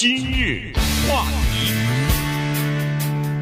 今日话题，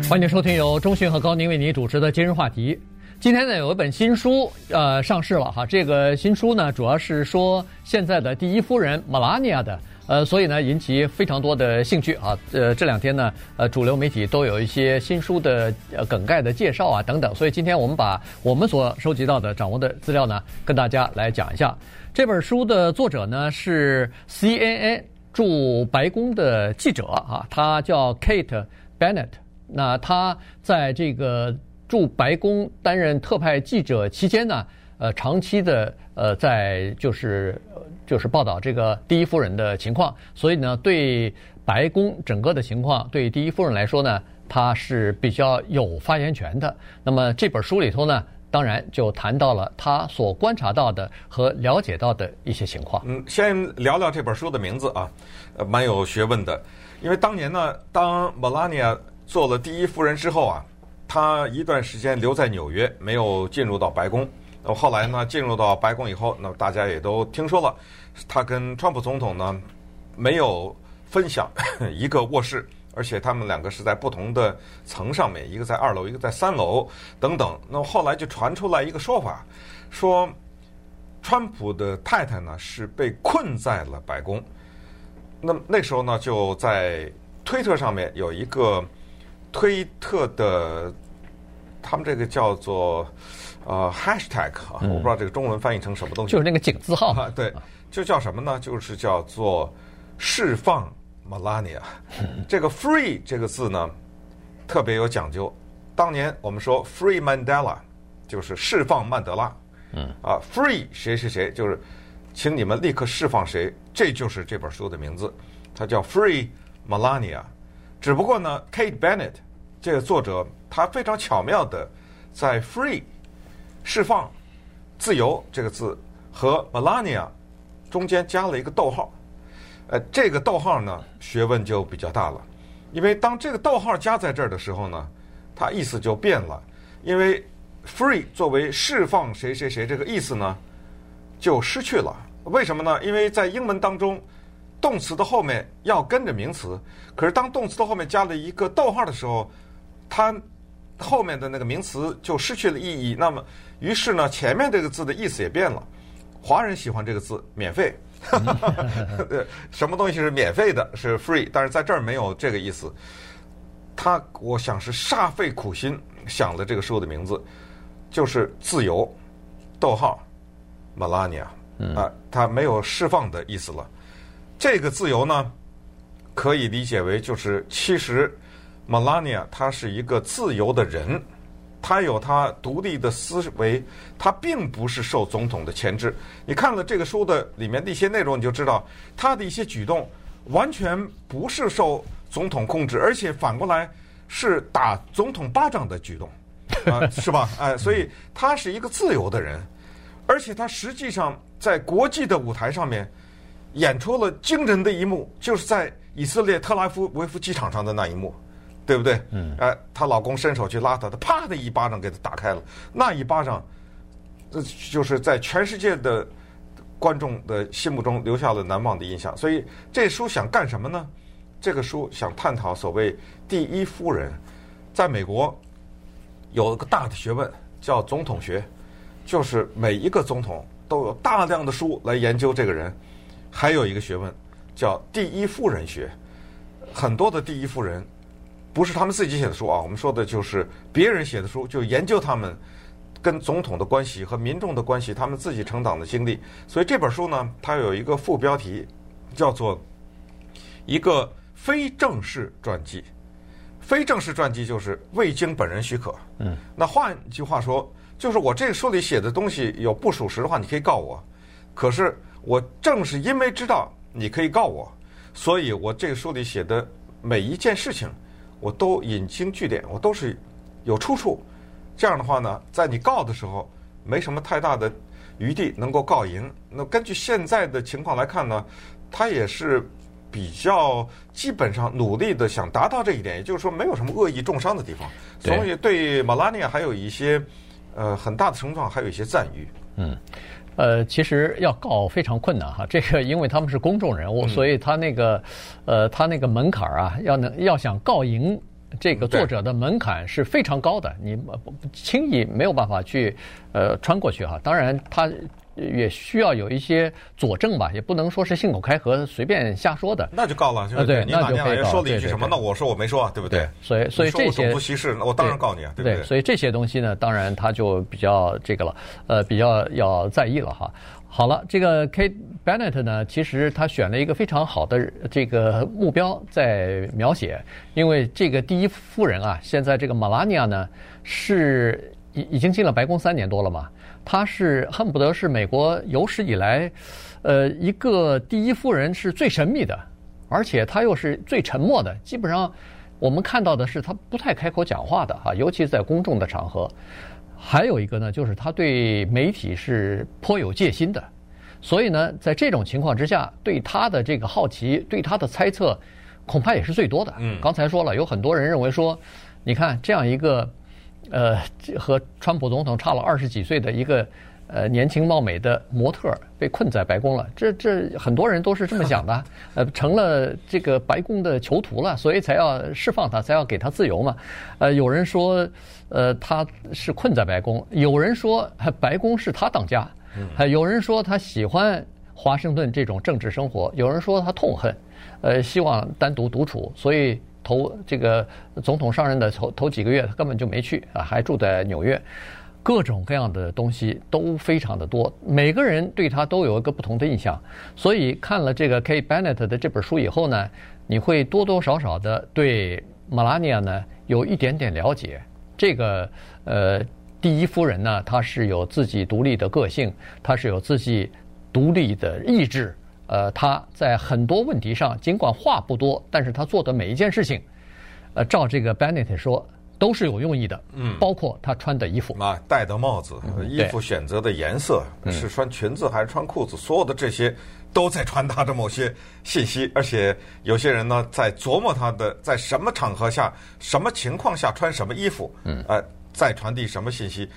欢迎收听由中讯和高宁为您主持的今日话题。今天呢，有一本新书呃上市了哈，这个新书呢主要是说现在的第一夫人 Melania 的，呃，所以呢引起非常多的兴趣啊。呃，这两天呢，呃，主流媒体都有一些新书的呃梗概的介绍啊等等，所以今天我们把我们所收集到的、掌握的资料呢，跟大家来讲一下。这本书的作者呢是 CNN 驻白宫的记者啊，他叫 Kate Bennett。那他在这个。驻白宫担任特派记者期间呢，呃，长期的呃，在就是就是报道这个第一夫人的情况，所以呢，对白宫整个的情况，对第一夫人来说呢，她是比较有发言权的。那么这本书里头呢，当然就谈到了他所观察到的和了解到的一些情况。嗯，先聊聊这本书的名字啊，呃，蛮有学问的，因为当年呢，当 Melania 做了第一夫人之后啊。她一段时间留在纽约，没有进入到白宫。那后来呢，进入到白宫以后，那么大家也都听说了，她跟川普总统呢没有分享 一个卧室，而且他们两个是在不同的层上面，一个在二楼，一个在三楼等等。那么后来就传出来一个说法，说川普的太太呢是被困在了白宫。那么那时候呢，就在推特上面有一个。推特的，他们这个叫做呃 hashtag 啊，我不知道这个中文翻译成什么东西，就是那个井字号啊，对，就叫什么呢？就是叫做释放 Melania。这个 free 这个字呢，特别有讲究。当年我们说 free Mandela，就是释放曼德拉。嗯啊，free 谁谁谁，就是请你们立刻释放谁，这就是这本书的名字，它叫 Free Melania。只不过呢，Kate Bennett。这个作者他非常巧妙的在 “free” 释放、自由这个字和 Melania 中间加了一个逗号，呃，这个逗号呢学问就比较大了，因为当这个逗号加在这儿的时候呢，它意思就变了，因为 “free” 作为释放谁谁谁这个意思呢就失去了。为什么呢？因为在英文当中，动词的后面要跟着名词，可是当动词的后面加了一个逗号的时候。它后面的那个名词就失去了意义，那么于是呢，前面这个字的意思也变了。华人喜欢这个字“免费”，什么东西是免费的？是 free，但是在这儿没有这个意思。他我想是煞费苦心想了这个书的名字，就是“自由”，逗号，Melania 啊，他没有释放的意思了。这个自由呢，可以理解为就是其实。Melania，她是一个自由的人，他有他独立的思维，他并不是受总统的牵制。你看了这个书的里面的一些内容，你就知道他的一些举动完全不是受总统控制，而且反过来是打总统巴掌的举动，啊，是吧？哎，所以他是一个自由的人，而且他实际上在国际的舞台上面演出了惊人的一幕，就是在以色列特拉夫维夫机场上的那一幕。对不对？嗯。哎，她老公伸手去拉她，她啪的一巴掌给她打开了。那一巴掌，这就是在全世界的观众的心目中留下了难忘的印象。所以这书想干什么呢？这个书想探讨所谓第一夫人，在美国有一个大的学问叫总统学，就是每一个总统都有大量的书来研究这个人。还有一个学问叫第一夫人学，很多的第一夫人。不是他们自己写的书啊，我们说的就是别人写的书，就研究他们跟总统的关系和民众的关系，他们自己成长的经历。所以这本书呢，它有一个副标题，叫做一个非正式传记。非正式传记就是未经本人许可。嗯，那换句话说，就是我这个书里写的东西有不属实的话，你可以告我。可是我正是因为知道你可以告我，所以我这个书里写的每一件事情。我都引经据典，我都是有出处。这样的话呢，在你告的时候，没什么太大的余地能够告赢。那根据现在的情况来看呢，他也是比较基本上努力的想达到这一点，也就是说没有什么恶意重伤的地方。所以对马拉尼亚还有一些呃，很大的程度上还有一些赞誉。嗯。呃，其实要告非常困难哈，这个因为他们是公众人物，嗯、所以他那个，呃，他那个门槛啊，要能要想告赢这个作者的门槛是非常高的，你轻易没有办法去呃穿过去哈。当然他。也需要有一些佐证吧，也不能说是信口开河、随便瞎说的。那就告了，对，你哪天说了一句什么？那我说我没说，对不对？所以，所以这些种族歧视，我当然告你啊，对不对？所以这些东西呢，当然他就比较这个了，呃，比较要在意了哈。好了，这个 Kate Bennett 呢，其实他选了一个非常好的这个目标在描写，因为这个第一夫人啊，现在这个 Melania 呢，是已已经进了白宫三年多了嘛。她是恨不得是美国有史以来，呃，一个第一夫人是最神秘的，而且她又是最沉默的。基本上，我们看到的是她不太开口讲话的哈，尤其是在公众的场合。还有一个呢，就是他对媒体是颇有戒心的，所以呢，在这种情况之下，对他的这个好奇，对他的猜测，恐怕也是最多的。嗯，刚才说了，有很多人认为说，你看这样一个。呃，和川普总统差了二十几岁的一个呃年轻貌美的模特被困在白宫了，这这很多人都是这么想的，呃，成了这个白宫的囚徒了，所以才要释放他，才要给他自由嘛。呃，有人说，呃，他是困在白宫；有人说，白宫是他当家；还有人说他喜欢华盛顿这种政治生活；有人说他痛恨，呃，希望单独独处，所以。头这个总统上任的头头几个月，他根本就没去啊，还住在纽约，各种各样的东西都非常的多，每个人对他都有一个不同的印象。所以看了这个 Kate Bennett 的这本书以后呢，你会多多少少的对 Melania 呢有一点点了解。这个呃第一夫人呢，她是有自己独立的个性，她是有自己独立的意志。呃，他在很多问题上，尽管话不多，但是他做的每一件事情，呃，照这个 Bennett 说，都是有用意的。嗯，包括他穿的衣服，啊，戴的帽子，衣服选择的颜色，是穿裙子还是穿裤子，所有的这些都在传达着某些信息。而且有些人呢，在琢磨他的在什么场合下、什么情况下穿什么衣服，嗯，呃，在传递什么信息。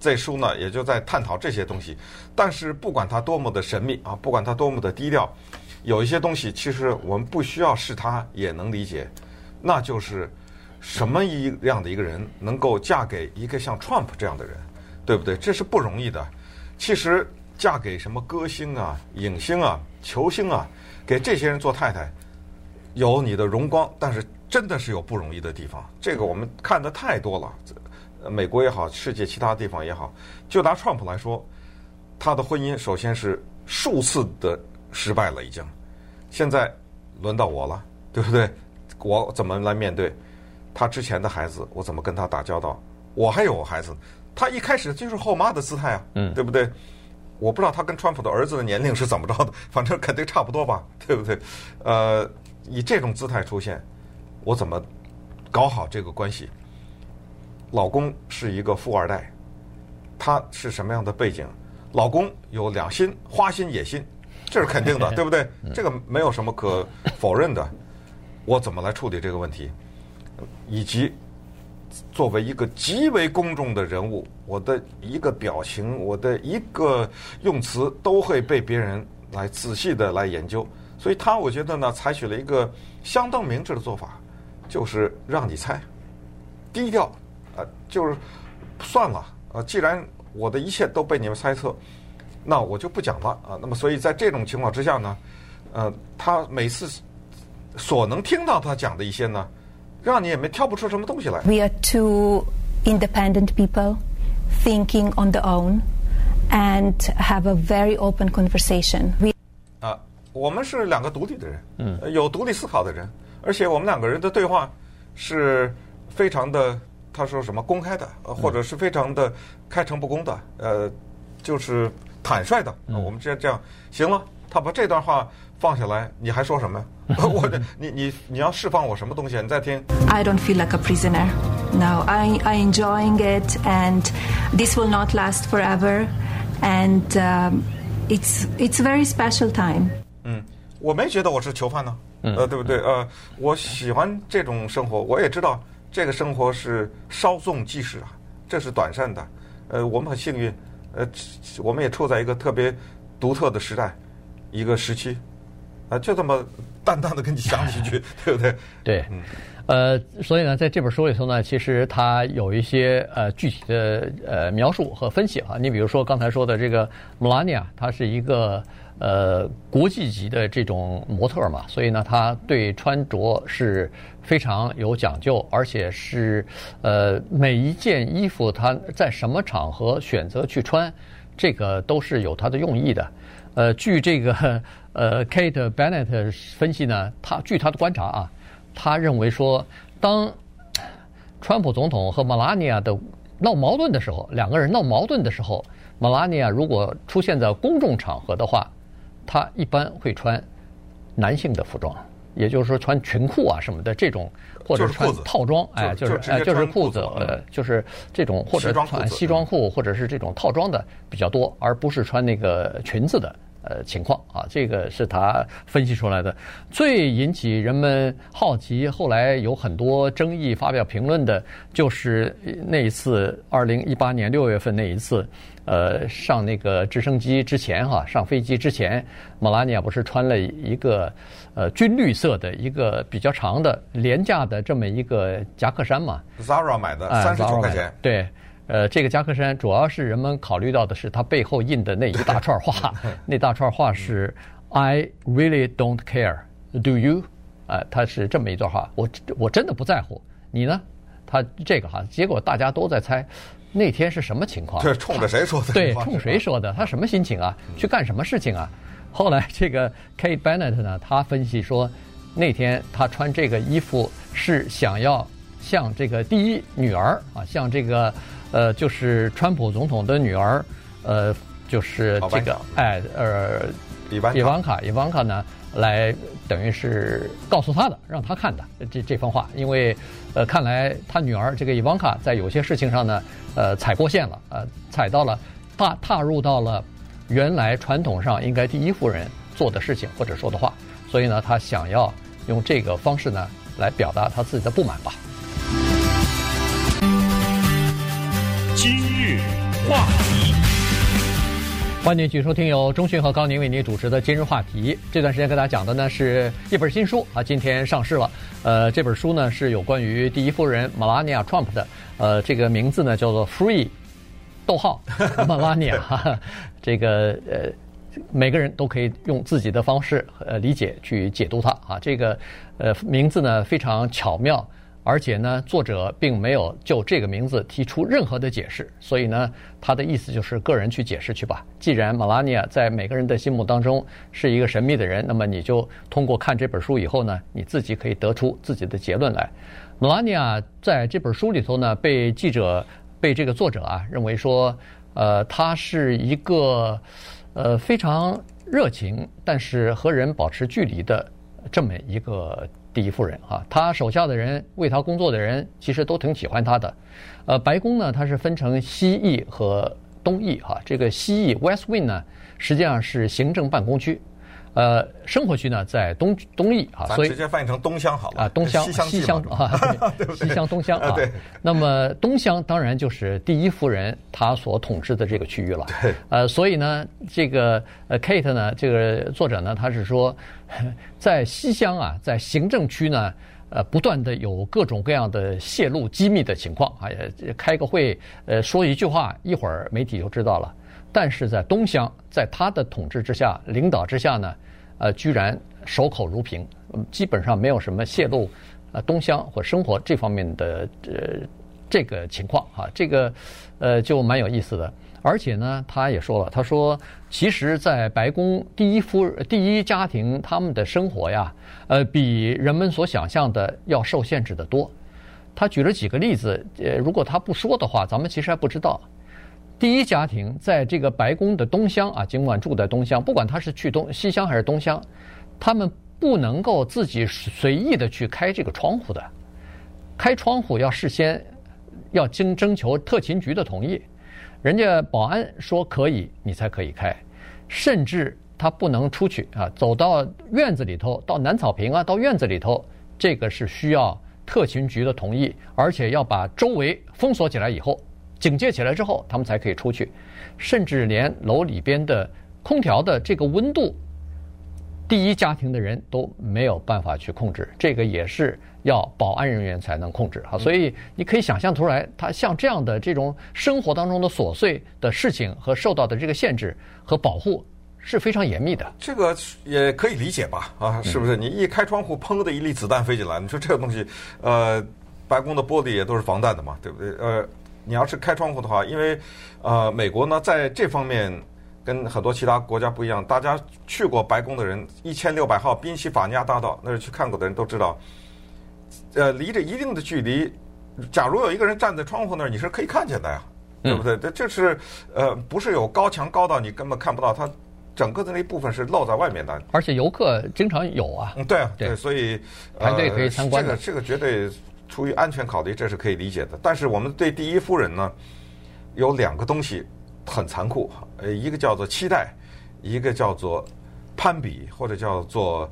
这书呢，也就在探讨这些东西。但是不管他多么的神秘啊，不管他多么的低调，有一些东西其实我们不需要是他也能理解。那就是什么一样的一个人能够嫁给一个像 Trump 这样的人，对不对？这是不容易的。其实嫁给什么歌星啊、影星啊、球星啊，给这些人做太太，有你的荣光，但是真的是有不容易的地方。这个我们看得太多了。美国也好，世界其他地方也好，就拿 Trump 来说，他的婚姻首先是数次的失败了，已经。现在轮到我了，对不对？我怎么来面对他之前的孩子？我怎么跟他打交道？我还有我孩子，他一开始就是后妈的姿态啊，嗯，对不对？我不知道他跟川普的儿子的年龄是怎么着的，反正肯定差不多吧，对不对？呃，以这种姿态出现，我怎么搞好这个关系？老公是一个富二代，他是什么样的背景？老公有两心，花心野心，这是肯定的，对不对？这个没有什么可否认的。我怎么来处理这个问题？以及作为一个极为公众的人物，我的一个表情，我的一个用词，都会被别人来仔细的来研究。所以他我觉得呢，采取了一个相当明智的做法，就是让你猜，低调。呃，就是算了，呃，既然我的一切都被你们猜测，那我就不讲了啊。那么，所以在这种情况之下呢，呃，他每次所能听到他讲的一些呢，让你也没挑不出什么东西来。We are two independent people thinking on their own and have a very open conversation. We 啊，我们是两个独立的人，嗯，有独立思考的人，而且我们两个人的对话是非常的。他说什么公开的，或者是非常的开诚布公的，呃，就是坦率的。我们直接这样行了。他把这段话放下来，你还说什么？我，你你你要释放我什么东西？你再听。I don't feel like a prisoner. No, I I enjoying it, and this will not last forever, and it's it's very special time. 嗯，我没觉得我是囚犯呢，呃，对不对？呃，我喜欢这种生活，我也知道。这个生活是稍纵即逝啊，这是短暂的，呃，我们很幸运，呃，我们也处在一个特别独特的时代，一个时期，啊，就这么淡淡的跟你讲几句，对不对？对，嗯，呃，所以呢，在这本书里头呢，其实它有一些呃具体的呃描述和分析啊。你比如说刚才说的这个 Melania，她是一个。呃，国际级的这种模特嘛，所以呢，他对穿着是非常有讲究，而且是呃每一件衣服他在什么场合选择去穿，这个都是有他的用意的。呃，据这个呃 Kate Bennett 分析呢，他据他的观察啊，他认为说，当川普总统和 Melania 的闹矛盾的时候，两个人闹矛盾的时候，Melania 如果出现在公众场合的话，他一般会穿男性的服装，也就是说穿裙裤啊什么的这种，或者穿套装，哎，就是哎就是裤子，呃，就是这种或者穿西装裤，或者是这种套装的比较多，而不是穿那个裙子的呃情况啊。这个是他分析出来的。最引起人们好奇，后来有很多争议，发表评论的，就是那一次二零一八年六月份那一次。呃，上那个直升机之前哈，上飞机之前，莫拉尼亚不是穿了一个呃军绿色的一个比较长的廉价的这么一个夹克衫嘛？Zara 买的，三十九块钱。对，呃，这个夹克衫主要是人们考虑到的是它背后印的那一大串话，那大串话是 “I really don't care, do you？” 呃，它是这么一段话，我我真的不在乎，你呢？他这个哈，结果大家都在猜。那天是什么情况？这冲着谁说的？对，冲谁说的？他什么心情啊？去干什么事情啊？后来这个 Kate Bennett 呢，他分析说，那天他穿这个衣服是想要向这个第一女儿啊，向这个呃，就是川普总统的女儿，呃，就是这个哎呃，伊万卡伊万卡呢。来，等于是告诉他的，让他看的这这番话，因为，呃，看来他女儿这个伊万卡在有些事情上呢，呃，踩过线了，呃，踩到了，踏踏入到了原来传统上应该第一夫人做的事情或者说的话，所以呢，他想要用这个方式呢来表达他自己的不满吧。话题。欢迎继续收听由中讯和高宁为您主持的今日话题。这段时间跟大家讲的呢是一本新书啊，今天上市了。呃，这本书呢是有关于第一夫人 Melania Trump 的。呃，这个名字呢叫做 Free，逗号 Melania。这个呃，每个人都可以用自己的方式呃理解去解读它啊。这个呃名字呢非常巧妙。而且呢，作者并没有就这个名字提出任何的解释，所以呢，他的意思就是个人去解释去吧。既然 Melania 在每个人的心目当中是一个神秘的人，那么你就通过看这本书以后呢，你自己可以得出自己的结论来。Melania 在这本书里头呢，被记者、被这个作者啊认为说，呃，他是一个呃非常热情，但是和人保持距离的这么一个。第一夫人啊，她手下的人为她工作的人，其实都挺喜欢她的。呃，白宫呢，它是分成西翼和东翼哈。这个西翼 West Wing 呢，实际上是行政办公区。呃，生活区呢在东东翼啊，所以直接翻译成东乡好了啊，东乡西乡啊，西乡东乡啊。对。那么东乡当然就是第一夫人她所统治的这个区域了。对。呃，所以呢，这个呃 Kate 呢，这个作者呢，他是说，在西乡啊，在行政区呢，呃，不断的有各种各样的泄露机密的情况啊，开个会，呃，说一句话，一会儿媒体就知道了。但是在东乡，在他的统治之下、领导之下呢，呃，居然守口如瓶，基本上没有什么泄露，呃，东乡或生活这方面的呃这个情况哈，这个呃就蛮有意思的。而且呢，他也说了，他说，其实，在白宫第一夫第一家庭他们的生活呀，呃，比人们所想象的要受限制得多。他举了几个例子，呃，如果他不说的话，咱们其实还不知道。第一家庭在这个白宫的东厢啊，尽管住在东厢，不管他是去东西厢还是东厢，他们不能够自己随意的去开这个窗户的，开窗户要事先要经征求特勤局的同意，人家保安说可以，你才可以开，甚至他不能出去啊，走到院子里头，到南草坪啊，到院子里头，这个是需要特勤局的同意，而且要把周围封锁起来以后。警戒起来之后，他们才可以出去，甚至连楼里边的空调的这个温度，第一家庭的人都没有办法去控制，这个也是要保安人员才能控制哈。所以你可以想象出来，他像这样的这种生活当中的琐碎的事情和受到的这个限制和保护是非常严密的。这个也可以理解吧？啊，是不是？你一开窗户，砰的一粒子弹飞进来，你说这个东西，呃。白宫的玻璃也都是防弹的嘛，对不对？呃，你要是开窗户的话，因为呃，美国呢在这方面跟很多其他国家不一样。大家去过白宫的人，一千六百号宾夕法尼亚大道那儿去看过的人都知道，呃，离着一定的距离，假如有一个人站在窗户那儿，你是可以看见的呀，对不对？这这是呃，不是有高墙高到你根本看不到，它整个的那一部分是露在外面的。而且游客经常有啊，嗯，对啊，对，所以排队可以参观的。这个这个绝对。出于安全考虑，这是可以理解的。但是我们对第一夫人呢，有两个东西很残酷，呃，一个叫做期待，一个叫做攀比或者叫做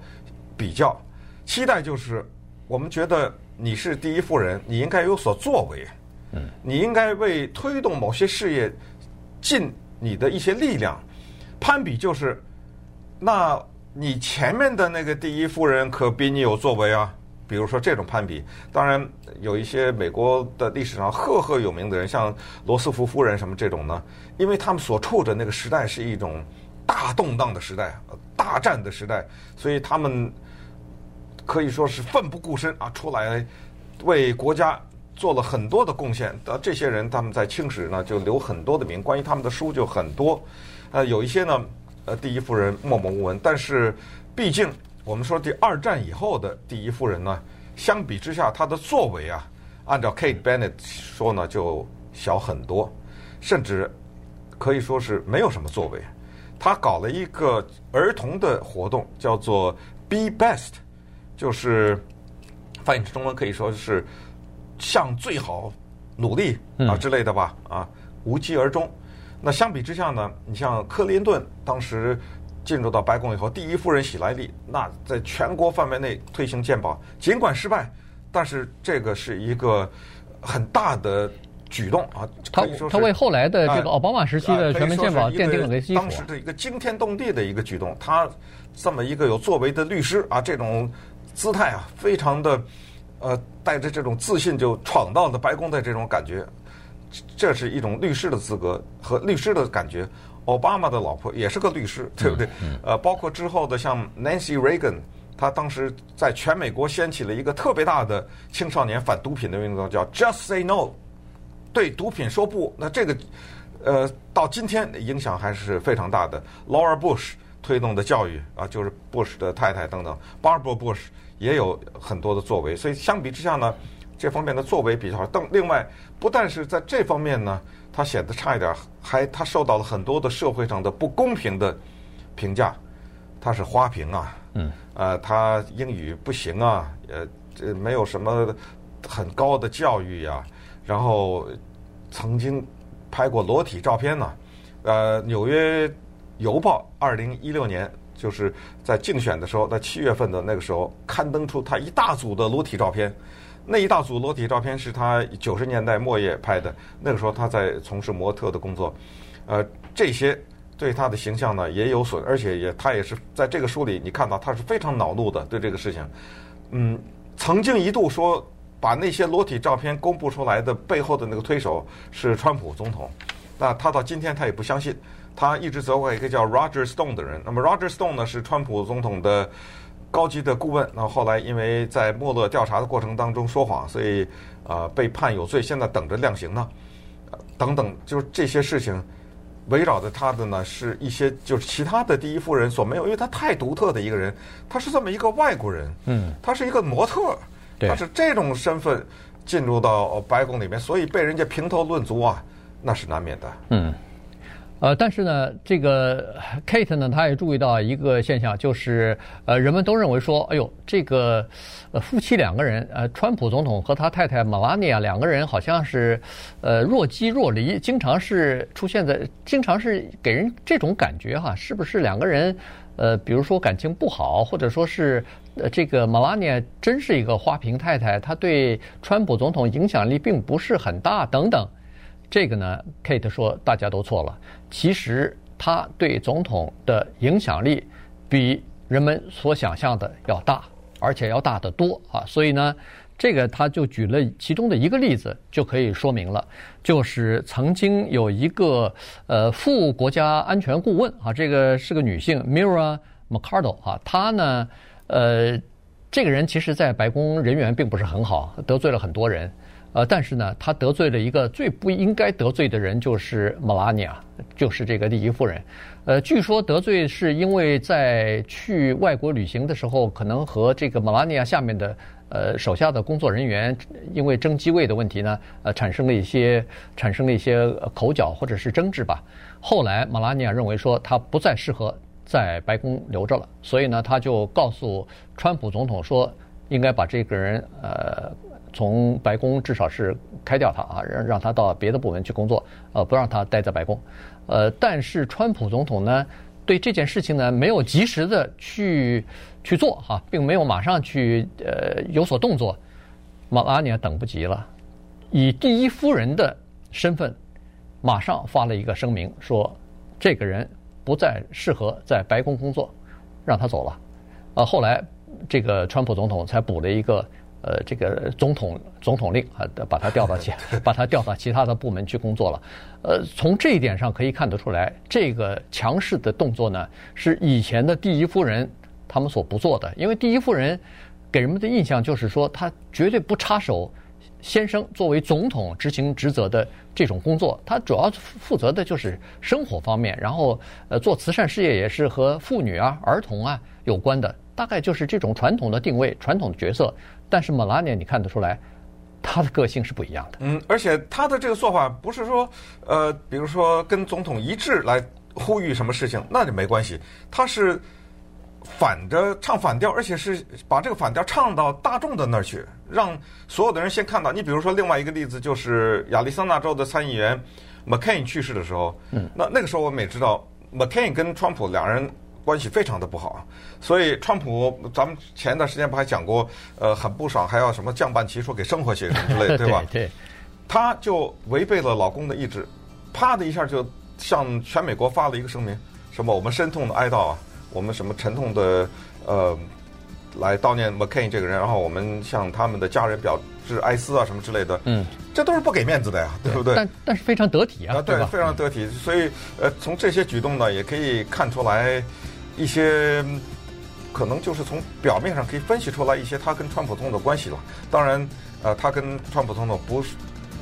比较。期待就是我们觉得你是第一夫人，你应该有所作为，嗯，你应该为推动某些事业尽你的一些力量。攀比就是，那你前面的那个第一夫人可比你有作为啊。比如说这种攀比，当然有一些美国的历史上赫赫有名的人，像罗斯福夫人什么这种呢，因为他们所处的那个时代是一种大动荡的时代、大战的时代，所以他们可以说是奋不顾身啊，出来为国家做了很多的贡献。的这些人，他们在清史呢就留很多的名，关于他们的书就很多。呃，有一些呢，呃，第一夫人默默无闻，但是毕竟。我们说第二战以后的第一夫人呢，相比之下，她的作为啊，按照 Kate Bennett 说呢，就小很多，甚至可以说是没有什么作为。她搞了一个儿童的活动，叫做 Be Best，就是翻译成中文可以说是向最好努力啊之类的吧，啊，无疾而终。那相比之下呢，你像克林顿当时。进入到白宫以后，第一夫人喜来利那在全国范围内推行鉴宝，尽管失败，但是这个是一个很大的举动啊。他他为后来的这个奥巴马时期的全民健保奠定了个基础。当时的一个惊天动地的一个举动，他这么一个有作为的律师啊，这种姿态啊，非常的呃带着这种自信就闯到了白宫的这种感觉，这是一种律师的资格和律师的感觉。奥巴马的老婆也是个律师，对不对？呃，包括之后的像 Nancy Reagan，他当时在全美国掀起了一个特别大的青少年反毒品的运动，叫 Just Say No，对毒品说不。那这个，呃，到今天影响还是非常大的。Laura Bush 推动的教育啊，就是 Bush 的太太等等，Barbara Bush 也有很多的作为。所以相比之下呢，这方面的作为比较好。但另外，不但是在这方面呢。他显得差一点，还他受到了很多的社会上的不公平的评价。他是花瓶啊，嗯，呃，他英语不行啊，呃，这没有什么很高的教育呀、啊。然后曾经拍过裸体照片呢、啊。呃，《纽约邮报》二零一六年就是在竞选的时候，在七月份的那个时候刊登出他一大组的裸体照片。那一大组裸体照片是他九十年代末叶拍的，那个时候他在从事模特的工作，呃，这些对他的形象呢也有损，而且也他也是在这个书里你看到他是非常恼怒的对这个事情，嗯，曾经一度说把那些裸体照片公布出来的背后的那个推手是川普总统，那他到今天他也不相信，他一直责怪一个叫 Roger Stone 的人，那么 Roger Stone 呢是川普总统的。高级的顾问，那后来因为在莫勒调查的过程当中说谎，所以呃被判有罪，现在等着量刑呢。等等，就是这些事情围绕着他的呢，是一些就是其他的第一夫人所没有，因为他太独特的一个人，他是这么一个外国人，嗯，他是一个模特，他是这种身份进入到白宫里面，所以被人家评头论足啊，那是难免的，嗯。呃，但是呢，这个 Kate 呢，她也注意到一个现象，就是呃，人们都认为说，哎呦，这个呃夫妻两个人，呃，川普总统和他太太 Melania 两个人好像是呃若即若离，经常是出现在，经常是给人这种感觉哈，是不是两个人呃，比如说感情不好，或者说是呃这个 Melania 真是一个花瓶太太，她对川普总统影响力并不是很大等等。这个呢，Kate 说大家都错了。其实他对总统的影响力比人们所想象的要大，而且要大得多啊。所以呢，这个他就举了其中的一个例子，就可以说明了，就是曾经有一个呃副国家安全顾问啊，这个是个女性，Mira McArdle 啊，她呢，呃。这个人其实，在白宫人缘并不是很好，得罪了很多人。呃，但是呢，他得罪了一个最不应该得罪的人，就是 Melania，就是这个第一夫人。呃，据说得罪是因为在去外国旅行的时候，可能和这个 Melania 下面的呃手下的工作人员，因为争机位的问题呢，呃，产生了一些产生了一些口角或者是争执吧。后来 Melania 认为说，他不再适合。在白宫留着了，所以呢，他就告诉川普总统说，应该把这个人呃从白宫至少是开掉他啊，让让他到别的部门去工作，呃，不让他待在白宫。呃，但是川普总统呢，对这件事情呢没有及时的去去做哈、并没有马上去呃有所动作。马拉尼亚等不及了，以第一夫人的身份，马上发了一个声明说，这个人。不再适合在白宫工作，让他走了。呃，后来这个川普总统才补了一个呃这个总统总统令啊，把他调到其 把他调到其他的部门去工作了。呃，从这一点上可以看得出来，这个强势的动作呢，是以前的第一夫人他们所不做的。因为第一夫人给人们的印象就是说，她绝对不插手。先生作为总统执行职责的这种工作，她主要负责的就是生活方面，然后呃做慈善事业也是和妇女啊、儿童啊有关的，大概就是这种传统的定位、传统的角色。但是 Melania 你看得出来，他的个性是不一样的。嗯，而且他的这个做法不是说呃，比如说跟总统一致来呼吁什么事情，那就没关系。他是。反着唱反调，而且是把这个反调唱到大众的那儿去，让所有的人先看到。你比如说，另外一个例子就是亚利桑那州的参议员 McCain 去世的时候，嗯，那那个时候我们也知道 McCain 跟川普两人关系非常的不好，所以川普咱们前一段时间不还讲过，呃，很不爽，还要什么降半旗，说给生活些什么之类的，对吧？对，他就违背了老公的意志，啪的一下就向全美国发了一个声明，什么我们深痛的哀悼啊。我们什么沉痛的呃，来悼念 McCain 这个人，然后我们向他们的家人表示哀思啊，什么之类的。嗯，这都是不给面子的呀，对不对？但但是非常得体啊，对非常得体。所以呃，从这些举动呢，也可以看出来一些可能就是从表面上可以分析出来一些他跟川普总统的关系了。当然，呃，他跟川普总统不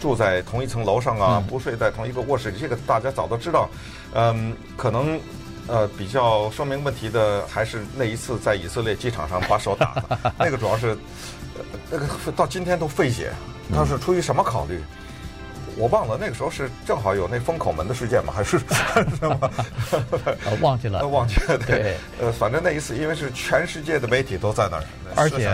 住在同一层楼上啊，嗯、不睡在同一个卧室里，这个大家早都知道。嗯，可能。呃，比较说明问题的还是那一次在以色列机场上把手打的，那个主要是，呃，那个到今天都费解，他是出于什么考虑？我忘了，那个时候是正好有那封口门的事件吗？还是 什么？忘记了，忘记了。对，呃，反正那一次，因为是全世界的媒体都在那儿，而且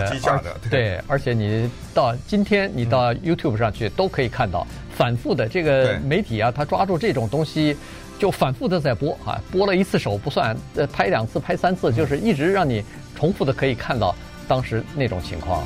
对，而且你到今天，你到 YouTube 上去都可以看到反复的这个媒体啊，他抓住这种东西。就反复的在播啊，播了一次手不算，呃，拍两次、拍三次，就是一直让你重复的可以看到当时那种情况。